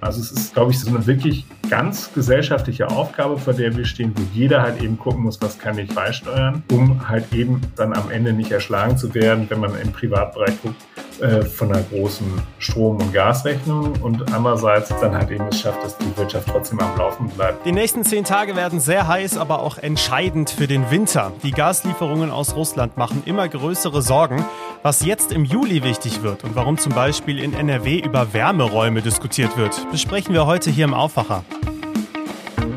Also es ist, glaube ich, so eine wirklich ganz gesellschaftliche Aufgabe, vor der wir stehen, wo jeder halt eben gucken muss, was kann ich beisteuern, um halt eben dann am Ende nicht erschlagen zu werden, wenn man im Privatbereich guckt, äh, von einer großen Strom- und Gasrechnung und andererseits dann halt eben es schafft, dass die Wirtschaft trotzdem am Laufen bleibt. Die nächsten zehn Tage werden sehr heiß, aber auch entscheidend für den Winter. Die Gaslieferungen aus Russland machen immer größere Sorgen. Was jetzt im Juli wichtig wird und warum zum Beispiel in NRW über Wärmeräume diskutiert wird, besprechen wir heute hier im Aufwacher.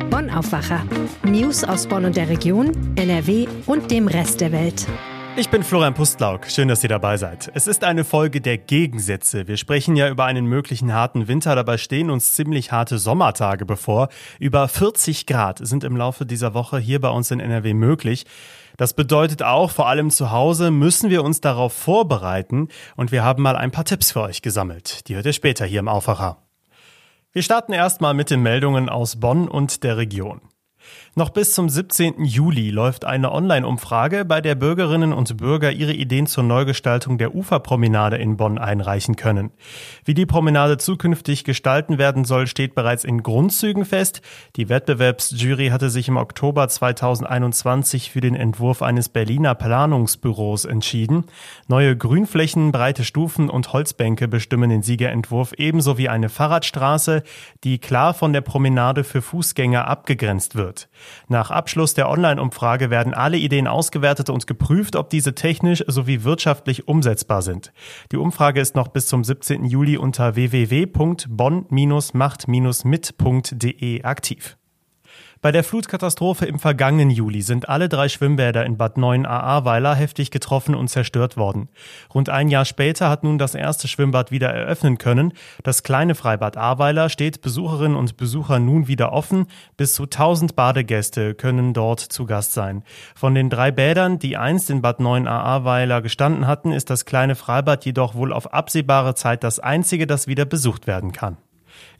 Bonn Aufwacher. News aus Bonn und der Region, NRW und dem Rest der Welt. Ich bin Florian Pustlauk. Schön, dass ihr dabei seid. Es ist eine Folge der Gegensätze. Wir sprechen ja über einen möglichen harten Winter. Dabei stehen uns ziemlich harte Sommertage bevor. Über 40 Grad sind im Laufe dieser Woche hier bei uns in NRW möglich. Das bedeutet auch, vor allem zu Hause müssen wir uns darauf vorbereiten und wir haben mal ein paar Tipps für euch gesammelt. Die hört ihr später hier im Aufwacher. Wir starten erstmal mit den Meldungen aus Bonn und der Region. Noch bis zum 17. Juli läuft eine Online-Umfrage, bei der Bürgerinnen und Bürger ihre Ideen zur Neugestaltung der Uferpromenade in Bonn einreichen können. Wie die Promenade zukünftig gestalten werden soll, steht bereits in Grundzügen fest. Die Wettbewerbsjury hatte sich im Oktober 2021 für den Entwurf eines Berliner Planungsbüros entschieden. Neue Grünflächen, breite Stufen und Holzbänke bestimmen den Siegerentwurf ebenso wie eine Fahrradstraße, die klar von der Promenade für Fußgänger abgegrenzt wird. Nach Abschluss der Online-Umfrage werden alle Ideen ausgewertet und geprüft, ob diese technisch sowie wirtschaftlich umsetzbar sind. Die Umfrage ist noch bis zum 17. Juli unter www.bonn-macht-mit.de aktiv. Bei der Flutkatastrophe im vergangenen Juli sind alle drei Schwimmbäder in Bad 9 Ahrweiler heftig getroffen und zerstört worden. Rund ein Jahr später hat nun das erste Schwimmbad wieder eröffnen können. Das kleine Freibad Ahrweiler steht Besucherinnen und Besuchern nun wieder offen. Bis zu 1000 Badegäste können dort zu Gast sein. Von den drei Bädern, die einst in Bad 9 Ahrweiler gestanden hatten, ist das kleine Freibad jedoch wohl auf absehbare Zeit das einzige, das wieder besucht werden kann.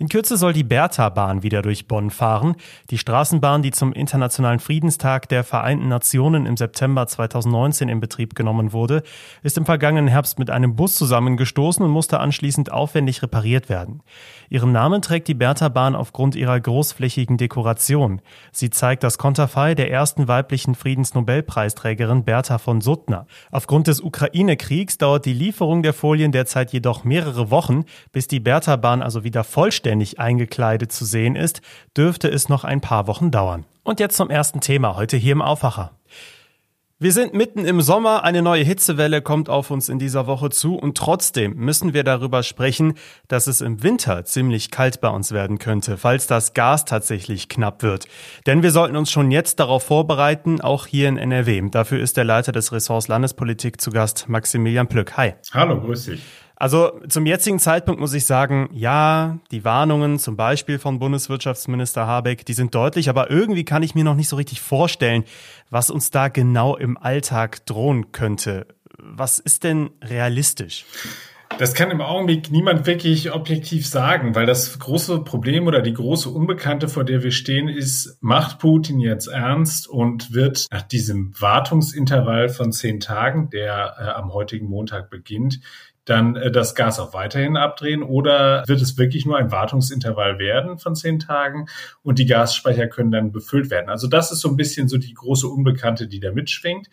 In Kürze soll die Bertha-Bahn wieder durch Bonn fahren. Die Straßenbahn, die zum Internationalen Friedenstag der Vereinten Nationen im September 2019 in Betrieb genommen wurde, ist im vergangenen Herbst mit einem Bus zusammengestoßen und musste anschließend aufwendig repariert werden. Ihren Namen trägt die Bertha-Bahn aufgrund ihrer großflächigen Dekoration. Sie zeigt das Konterfei der ersten weiblichen Friedensnobelpreisträgerin Bertha von Suttner. Aufgrund des Ukraine-Kriegs dauert die Lieferung der Folien derzeit jedoch mehrere Wochen, bis die Bertha-Bahn also wieder vollständig vollständig eingekleidet zu sehen ist, dürfte es noch ein paar Wochen dauern. Und jetzt zum ersten Thema heute hier im Aufwacher. Wir sind mitten im Sommer, eine neue Hitzewelle kommt auf uns in dieser Woche zu und trotzdem müssen wir darüber sprechen, dass es im Winter ziemlich kalt bei uns werden könnte, falls das Gas tatsächlich knapp wird. Denn wir sollten uns schon jetzt darauf vorbereiten, auch hier in NRW. Dafür ist der Leiter des Ressorts Landespolitik zu Gast, Maximilian Plück. Hi. Hallo, grüß dich. Also zum jetzigen Zeitpunkt muss ich sagen, ja, die Warnungen zum Beispiel von Bundeswirtschaftsminister Habeck, die sind deutlich, aber irgendwie kann ich mir noch nicht so richtig vorstellen, was uns da genau im Alltag drohen könnte. Was ist denn realistisch? Das kann im Augenblick niemand wirklich objektiv sagen, weil das große Problem oder die große Unbekannte, vor der wir stehen, ist, macht Putin jetzt ernst und wird nach diesem Wartungsintervall von zehn Tagen, der äh, am heutigen Montag beginnt, dann äh, das Gas auch weiterhin abdrehen oder wird es wirklich nur ein Wartungsintervall werden von zehn Tagen und die Gasspeicher können dann befüllt werden? Also das ist so ein bisschen so die große Unbekannte, die da mitschwingt.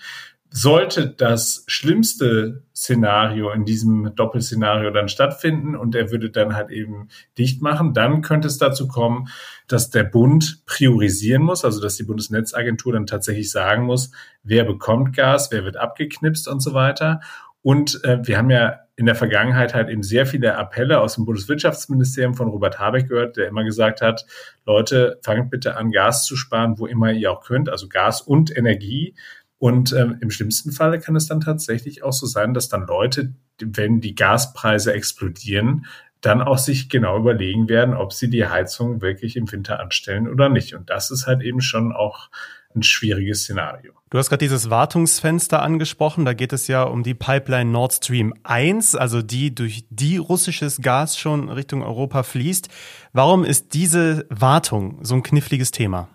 Sollte das schlimmste Szenario in diesem Doppelszenario dann stattfinden und er würde dann halt eben dicht machen, dann könnte es dazu kommen, dass der Bund priorisieren muss, also dass die Bundesnetzagentur dann tatsächlich sagen muss, wer bekommt Gas, wer wird abgeknipst und so weiter. Und äh, wir haben ja in der Vergangenheit halt eben sehr viele Appelle aus dem Bundeswirtschaftsministerium von Robert Habeck gehört, der immer gesagt hat, Leute, fangt bitte an, Gas zu sparen, wo immer ihr auch könnt, also Gas und Energie. Und ähm, im schlimmsten Falle kann es dann tatsächlich auch so sein, dass dann Leute, wenn die Gaspreise explodieren, dann auch sich genau überlegen werden, ob sie die Heizung wirklich im Winter anstellen oder nicht. Und das ist halt eben schon auch ein schwieriges Szenario. Du hast gerade dieses Wartungsfenster angesprochen. Da geht es ja um die Pipeline Nord Stream 1, also die durch die russisches Gas schon Richtung Europa fließt. Warum ist diese Wartung so ein kniffliges Thema?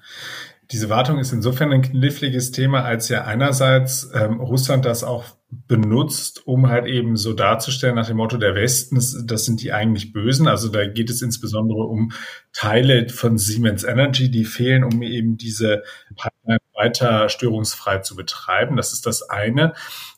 Diese Wartung ist insofern ein kniffliges Thema, als ja einerseits ähm, Russland das auch benutzt, um halt eben so darzustellen nach dem Motto, der Westen, das sind die eigentlich Bösen. Also da geht es insbesondere um Teile von Siemens Energy, die fehlen, um eben diese Pipeline weiter störungsfrei zu betreiben. Das ist das eine.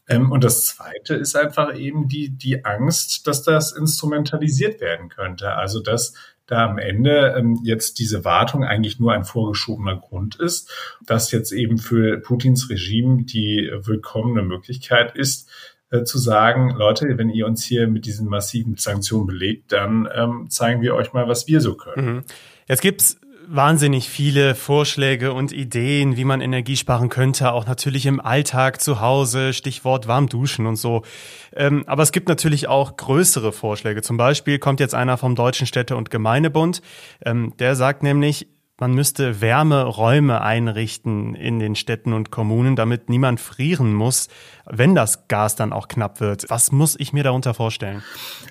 Ähm, und das zweite ist einfach eben die, die Angst, dass das instrumentalisiert werden könnte. Also dass da am Ende ähm, jetzt diese Wartung eigentlich nur ein vorgeschobener Grund ist, dass jetzt eben für Putins Regime die willkommene Möglichkeit ist, äh, zu sagen, Leute, wenn ihr uns hier mit diesen massiven Sanktionen belegt, dann ähm, zeigen wir euch mal, was wir so können. Mhm. Jetzt gibt's wahnsinnig viele Vorschläge und Ideen, wie man Energie sparen könnte, auch natürlich im Alltag zu Hause, Stichwort warm duschen und so. Ähm, aber es gibt natürlich auch größere Vorschläge. Zum Beispiel kommt jetzt einer vom Deutschen Städte- und Gemeindebund. Ähm, der sagt nämlich, man müsste Wärmeräume einrichten in den Städten und Kommunen, damit niemand frieren muss, wenn das Gas dann auch knapp wird. Was muss ich mir darunter vorstellen?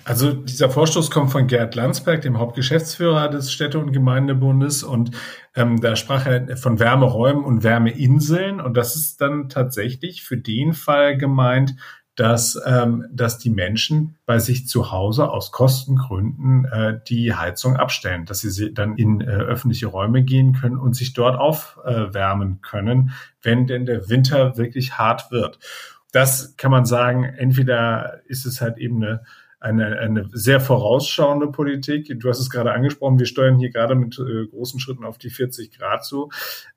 Also dieser Vorstoß kommt von Gerd Landsberg, dem Hauptgeschäftsführer des Städte- und Gemeindebundes. Und ähm, da sprach er von Wärmeräumen und Wärmeinseln. Und das ist dann tatsächlich für den Fall gemeint, dass, ähm, dass die Menschen bei sich zu Hause aus Kostengründen äh, die Heizung abstellen, dass sie dann in äh, öffentliche Räume gehen können und sich dort aufwärmen äh, können, wenn denn der Winter wirklich hart wird. Das kann man sagen, entweder ist es halt eben eine eine, eine sehr vorausschauende Politik. Du hast es gerade angesprochen, wir steuern hier gerade mit äh, großen Schritten auf die 40 Grad zu.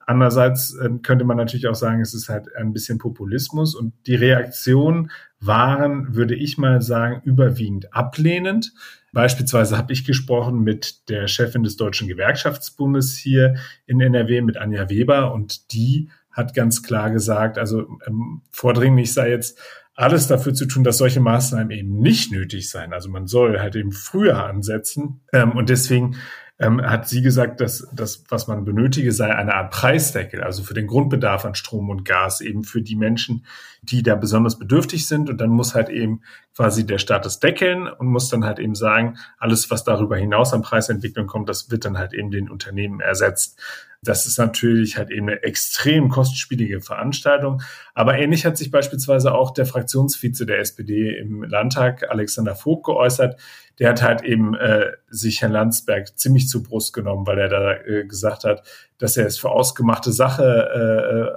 Andererseits äh, könnte man natürlich auch sagen, es ist halt ein bisschen Populismus und die Reaktion waren, würde ich mal sagen, überwiegend ablehnend. Beispielsweise habe ich gesprochen mit der Chefin des Deutschen Gewerkschaftsbundes hier in NRW, mit Anja Weber, und die hat ganz klar gesagt, also ähm, vordringlich sei jetzt alles dafür zu tun, dass solche Maßnahmen eben nicht nötig seien. Also man soll halt eben früher ansetzen. Ähm, und deswegen ähm, hat sie gesagt, dass das, was man benötige, sei eine Art Preisdeckel, also für den Grundbedarf an Strom und Gas, eben für die Menschen, die da besonders bedürftig sind. Und dann muss halt eben quasi der Staat das deckeln und muss dann halt eben sagen, alles, was darüber hinaus an Preisentwicklung kommt, das wird dann halt eben den Unternehmen ersetzt. Das ist natürlich halt eben eine extrem kostspielige Veranstaltung. Aber ähnlich hat sich beispielsweise auch der Fraktionsvize der SPD im Landtag, Alexander Vogt, geäußert. Der hat halt eben äh, sich Herrn Landsberg ziemlich zu Brust genommen, weil er da äh, gesagt hat, dass er es für ausgemachte Sache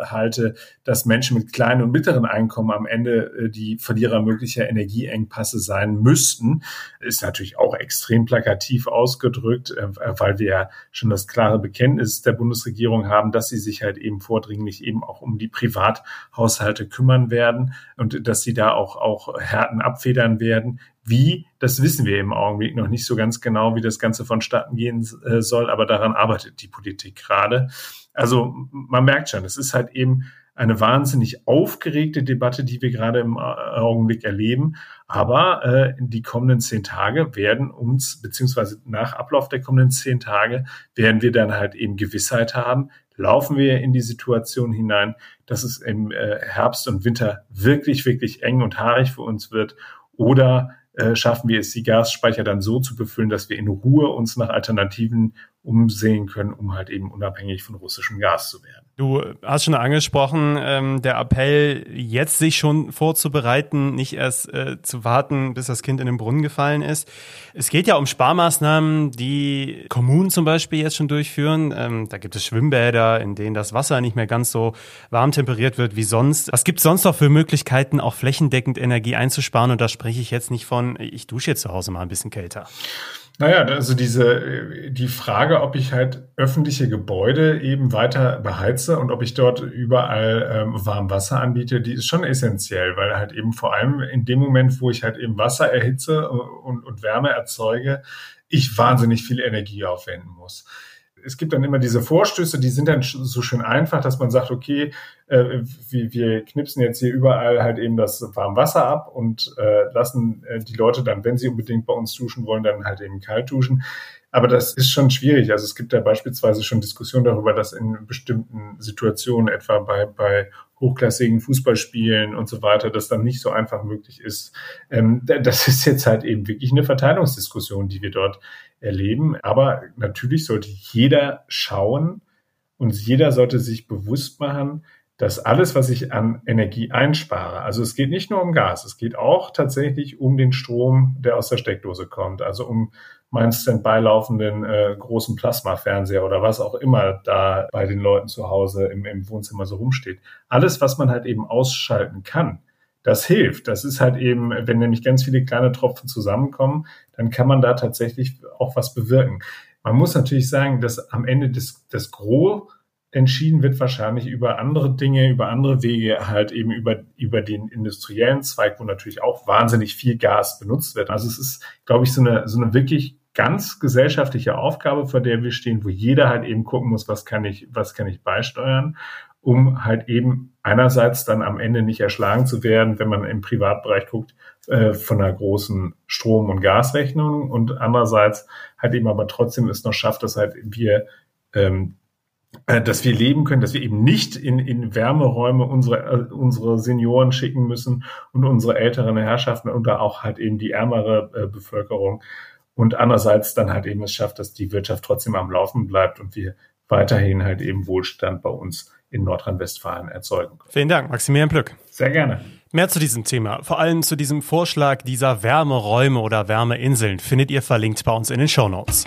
äh, halte, dass Menschen mit kleinen und mittleren Einkommen am Ende äh, die Verlierer möglicher Energieengpasse sein müssten, ist natürlich auch extrem plakativ ausgedrückt, äh, weil wir ja schon das klare Bekenntnis der Bundesregierung haben, dass sie sich halt eben vordringlich eben auch um die Privathaushalte kümmern werden und dass sie da auch, auch Härten abfedern werden. Wie, das wissen wir im Augenblick noch nicht so ganz genau, wie das Ganze vonstatten gehen äh, soll, aber daran arbeitet die Politik gerade. Also man merkt schon, es ist halt eben eine wahnsinnig aufgeregte Debatte, die wir gerade im äh, Augenblick erleben. Aber äh, die kommenden zehn Tage werden uns, beziehungsweise nach Ablauf der kommenden zehn Tage, werden wir dann halt eben Gewissheit haben, laufen wir in die Situation hinein, dass es im äh, Herbst und Winter wirklich, wirklich eng und haarig für uns wird oder äh, schaffen wir es, die Gasspeicher dann so zu befüllen, dass wir in Ruhe uns nach Alternativen umsehen können, um halt eben unabhängig von russischem Gas zu werden. Du hast schon angesprochen, ähm, der Appell, jetzt sich schon vorzubereiten, nicht erst äh, zu warten, bis das Kind in den Brunnen gefallen ist. Es geht ja um Sparmaßnahmen, die Kommunen zum Beispiel jetzt schon durchführen. Ähm, da gibt es Schwimmbäder, in denen das Wasser nicht mehr ganz so warm temperiert wird wie sonst. Was gibt es sonst noch für Möglichkeiten, auch flächendeckend Energie einzusparen? Und da spreche ich jetzt nicht von, ich dusche jetzt zu Hause mal ein bisschen kälter. Naja, also diese, die Frage, ob ich halt öffentliche Gebäude eben weiter beheize und ob ich dort überall ähm, warm Wasser anbiete, die ist schon essentiell, weil halt eben vor allem in dem Moment, wo ich halt eben Wasser erhitze und, und Wärme erzeuge, ich wahnsinnig viel Energie aufwenden muss es gibt dann immer diese Vorstöße, die sind dann so schön einfach, dass man sagt, okay, äh, wir, wir knipsen jetzt hier überall halt eben das warme Wasser ab und äh, lassen äh, die Leute dann, wenn sie unbedingt bei uns duschen wollen, dann halt eben kalt duschen. Aber das ist schon schwierig. Also es gibt ja beispielsweise schon Diskussionen darüber, dass in bestimmten Situationen, etwa bei, bei hochklassigen Fußballspielen und so weiter, das dann nicht so einfach möglich ist. Ähm, das ist jetzt halt eben wirklich eine Verteilungsdiskussion, die wir dort erleben. Aber natürlich sollte jeder schauen und jeder sollte sich bewusst machen, dass alles, was ich an Energie einspare, also es geht nicht nur um Gas, es geht auch tatsächlich um den Strom, der aus der Steckdose kommt, also um meinen Standby laufenden äh, großen Plasmafernseher oder was auch immer da bei den Leuten zu Hause im, im Wohnzimmer so rumsteht. Alles, was man halt eben ausschalten kann, das hilft. Das ist halt eben, wenn nämlich ganz viele kleine Tropfen zusammenkommen, dann kann man da tatsächlich auch was bewirken. Man muss natürlich sagen, dass am Ende des, des Gros entschieden wird wahrscheinlich über andere Dinge, über andere Wege, halt eben über, über den industriellen Zweig, wo natürlich auch wahnsinnig viel Gas benutzt wird. Also es ist, glaube ich, so eine, so eine wirklich ganz gesellschaftliche Aufgabe, vor der wir stehen, wo jeder halt eben gucken muss, was kann ich, was kann ich beisteuern, um halt eben einerseits dann am Ende nicht erschlagen zu werden, wenn man im Privatbereich guckt, äh, von einer großen Strom- und Gasrechnung und andererseits halt eben aber trotzdem es noch schafft, dass halt wir ähm, äh, dass wir leben können, dass wir eben nicht in, in Wärmeräume unsere, äh, unsere Senioren schicken müssen und unsere älteren Herrschaften oder auch halt eben die ärmere äh, Bevölkerung. Und andererseits dann halt eben es schafft, dass die Wirtschaft trotzdem am Laufen bleibt und wir weiterhin halt eben Wohlstand bei uns in Nordrhein-Westfalen erzeugen können. Vielen Dank, Maximilian Plück. Sehr gerne. Mehr zu diesem Thema, vor allem zu diesem Vorschlag dieser Wärmeräume oder Wärmeinseln, findet ihr verlinkt bei uns in den Show Notes.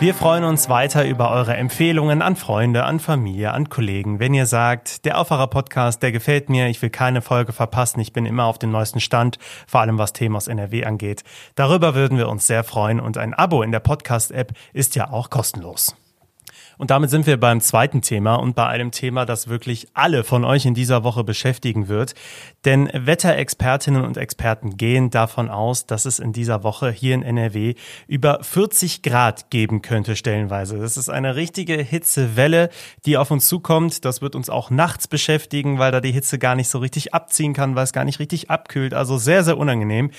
Wir freuen uns weiter über eure Empfehlungen an Freunde, an Familie, an Kollegen. Wenn ihr sagt, der Aufwacher Podcast, der gefällt mir, ich will keine Folge verpassen, ich bin immer auf dem neuesten Stand, vor allem was Themen aus NRW angeht. Darüber würden wir uns sehr freuen und ein Abo in der Podcast-App ist ja auch kostenlos. Und damit sind wir beim zweiten Thema und bei einem Thema, das wirklich alle von euch in dieser Woche beschäftigen wird. Denn Wetterexpertinnen und Experten gehen davon aus, dass es in dieser Woche hier in NRW über 40 Grad geben könnte stellenweise. Das ist eine richtige Hitzewelle, die auf uns zukommt. Das wird uns auch nachts beschäftigen, weil da die Hitze gar nicht so richtig abziehen kann, weil es gar nicht richtig abkühlt. Also sehr, sehr unangenehm.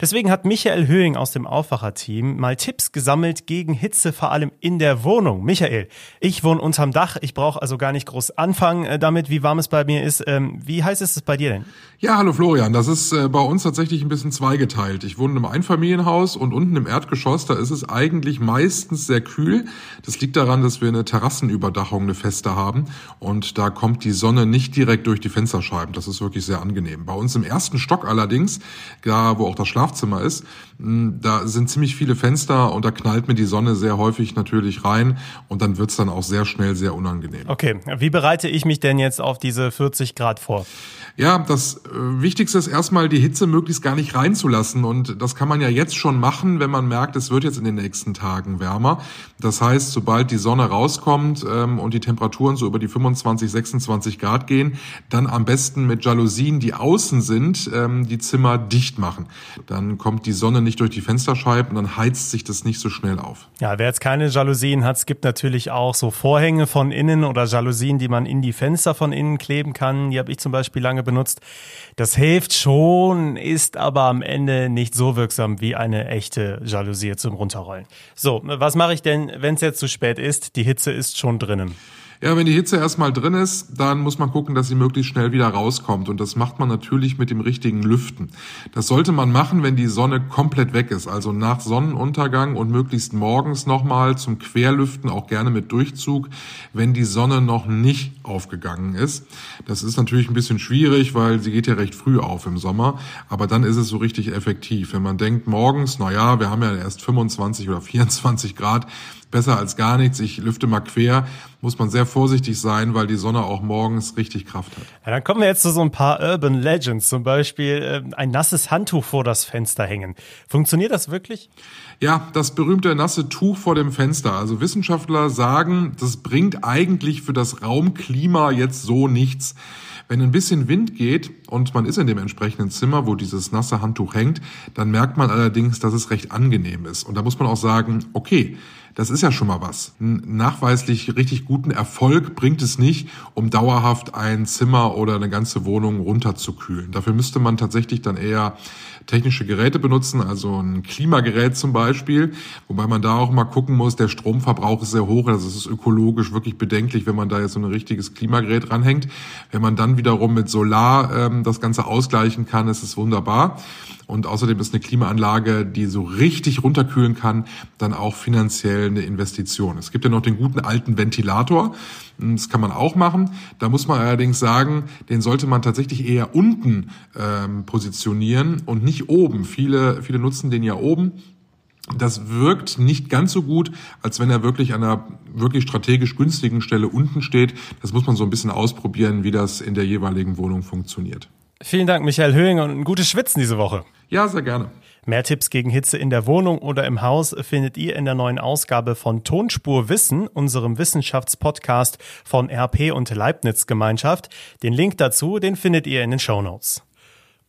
Deswegen hat Michael Höhing aus dem Aufwacherteam mal Tipps gesammelt gegen Hitze, vor allem in der Wohnung. Michael, ich wohne unterm Dach. Ich brauche also gar nicht groß anfangen äh, damit, wie warm es bei mir ist. Ähm, wie heiß ist es bei dir denn? Ja, hallo Florian. Das ist äh, bei uns tatsächlich ein bisschen zweigeteilt. Ich wohne im Einfamilienhaus und unten im Erdgeschoss, da ist es eigentlich meistens sehr kühl. Das liegt daran, dass wir eine Terrassenüberdachung, eine feste haben. Und da kommt die Sonne nicht direkt durch die Fensterscheiben. Das ist wirklich sehr angenehm. Bei uns im ersten Stock allerdings, da wo auch das Schlafzimmer ist, da sind ziemlich viele Fenster und da knallt mir die Sonne sehr häufig natürlich rein und dann wird's dann auch sehr schnell sehr unangenehm. Okay, wie bereite ich mich denn jetzt auf diese 40 Grad vor? Ja, das äh, Wichtigste ist erstmal die Hitze möglichst gar nicht reinzulassen und das kann man ja jetzt schon machen, wenn man merkt, es wird jetzt in den nächsten Tagen wärmer. Das heißt, sobald die Sonne rauskommt ähm, und die Temperaturen so über die 25, 26 Grad gehen, dann am besten mit Jalousien, die außen sind, ähm, die Zimmer dicht machen. Dann kommt die Sonne nicht durch die Fensterscheiben und dann heizt sich das nicht so schnell auf. Ja, wer jetzt keine Jalousien hat, es gibt natürlich auch so Vorhänge von innen oder Jalousien, die man in die Fenster von innen kleben kann. Die habe ich zum Beispiel lange benutzt. Das hilft schon, ist aber am Ende nicht so wirksam wie eine echte Jalousie zum Runterrollen. So, was mache ich denn, wenn es jetzt zu spät ist? Die Hitze ist schon drinnen. Ja, wenn die Hitze erstmal drin ist, dann muss man gucken, dass sie möglichst schnell wieder rauskommt. Und das macht man natürlich mit dem richtigen Lüften. Das sollte man machen, wenn die Sonne komplett weg ist. Also nach Sonnenuntergang und möglichst morgens nochmal zum Querlüften, auch gerne mit Durchzug, wenn die Sonne noch nicht aufgegangen ist. Das ist natürlich ein bisschen schwierig, weil sie geht ja recht früh auf im Sommer. Aber dann ist es so richtig effektiv. Wenn man denkt morgens, na ja, wir haben ja erst 25 oder 24 Grad, besser als gar nichts. Ich lüfte mal quer, muss man sehr vorsichtig sein, weil die Sonne auch morgens richtig Kraft hat. Ja, dann kommen wir jetzt zu so ein paar Urban Legends, zum Beispiel äh, ein nasses Handtuch vor das Fenster hängen. Funktioniert das wirklich? Ja, das berühmte nasse Tuch vor dem Fenster. Also Wissenschaftler sagen, das bringt eigentlich für das Raumklima jetzt so nichts. Wenn ein bisschen Wind geht und man ist in dem entsprechenden Zimmer, wo dieses nasse Handtuch hängt, dann merkt man allerdings, dass es recht angenehm ist. Und da muss man auch sagen, okay, das ist ja schon mal was. Einen nachweislich richtig guten Erfolg bringt es nicht, um dauerhaft ein Zimmer oder eine ganze Wohnung runterzukühlen. Dafür müsste man tatsächlich dann eher technische Geräte benutzen, also ein Klimagerät zum Beispiel, wobei man da auch mal gucken muss, der Stromverbrauch ist sehr hoch, also es ist ökologisch wirklich bedenklich, wenn man da jetzt so ein richtiges Klimagerät ranhängt. Wenn man dann wiederum mit Solar ähm, das Ganze ausgleichen kann, ist es wunderbar. Und außerdem ist eine Klimaanlage, die so richtig runterkühlen kann, dann auch finanziell eine Investition. Es gibt ja noch den guten alten Ventilator. Das kann man auch machen. Da muss man allerdings sagen, den sollte man tatsächlich eher unten ähm, positionieren und nicht oben. Viele, viele nutzen den ja oben. Das wirkt nicht ganz so gut, als wenn er wirklich an einer wirklich strategisch günstigen Stelle unten steht. Das muss man so ein bisschen ausprobieren, wie das in der jeweiligen Wohnung funktioniert. Vielen Dank, Michael Höhing, und ein gutes Schwitzen diese Woche. Ja, sehr gerne. Mehr Tipps gegen Hitze in der Wohnung oder im Haus findet ihr in der neuen Ausgabe von Tonspur Wissen, unserem Wissenschaftspodcast von RP und Leibniz Gemeinschaft. Den Link dazu, den findet ihr in den Show Notes.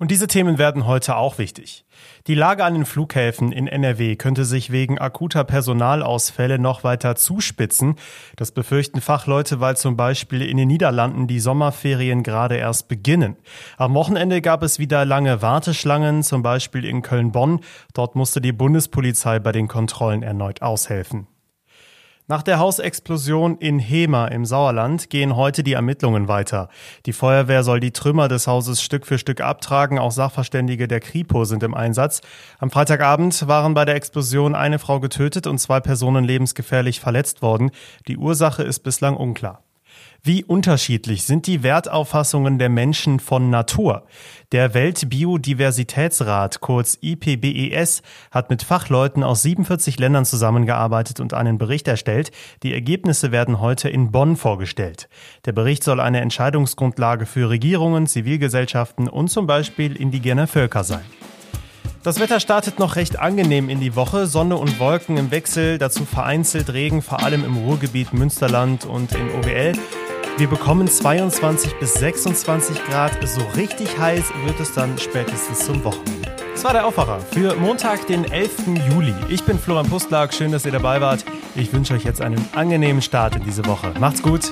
Und diese Themen werden heute auch wichtig. Die Lage an den Flughäfen in NRW könnte sich wegen akuter Personalausfälle noch weiter zuspitzen. Das befürchten Fachleute, weil zum Beispiel in den Niederlanden die Sommerferien gerade erst beginnen. Am Wochenende gab es wieder lange Warteschlangen, zum Beispiel in Köln-Bonn. Dort musste die Bundespolizei bei den Kontrollen erneut aushelfen. Nach der Hausexplosion in Hema im Sauerland gehen heute die Ermittlungen weiter. Die Feuerwehr soll die Trümmer des Hauses Stück für Stück abtragen. Auch Sachverständige der Kripo sind im Einsatz. Am Freitagabend waren bei der Explosion eine Frau getötet und zwei Personen lebensgefährlich verletzt worden. Die Ursache ist bislang unklar. Wie unterschiedlich sind die Wertauffassungen der Menschen von Natur? Der Weltbiodiversitätsrat, kurz IPBES, hat mit Fachleuten aus 47 Ländern zusammengearbeitet und einen Bericht erstellt. Die Ergebnisse werden heute in Bonn vorgestellt. Der Bericht soll eine Entscheidungsgrundlage für Regierungen, Zivilgesellschaften und zum Beispiel indigene Völker sein. Das Wetter startet noch recht angenehm in die Woche. Sonne und Wolken im Wechsel, dazu vereinzelt Regen, vor allem im Ruhrgebiet Münsterland und in OWL. Wir bekommen 22 bis 26 Grad. So richtig heiß wird es dann spätestens zum Wochenende. Das war der Aufwacher für Montag, den 11. Juli. Ich bin Florian Pustlag. Schön, dass ihr dabei wart. Ich wünsche euch jetzt einen angenehmen Start in diese Woche. Macht's gut.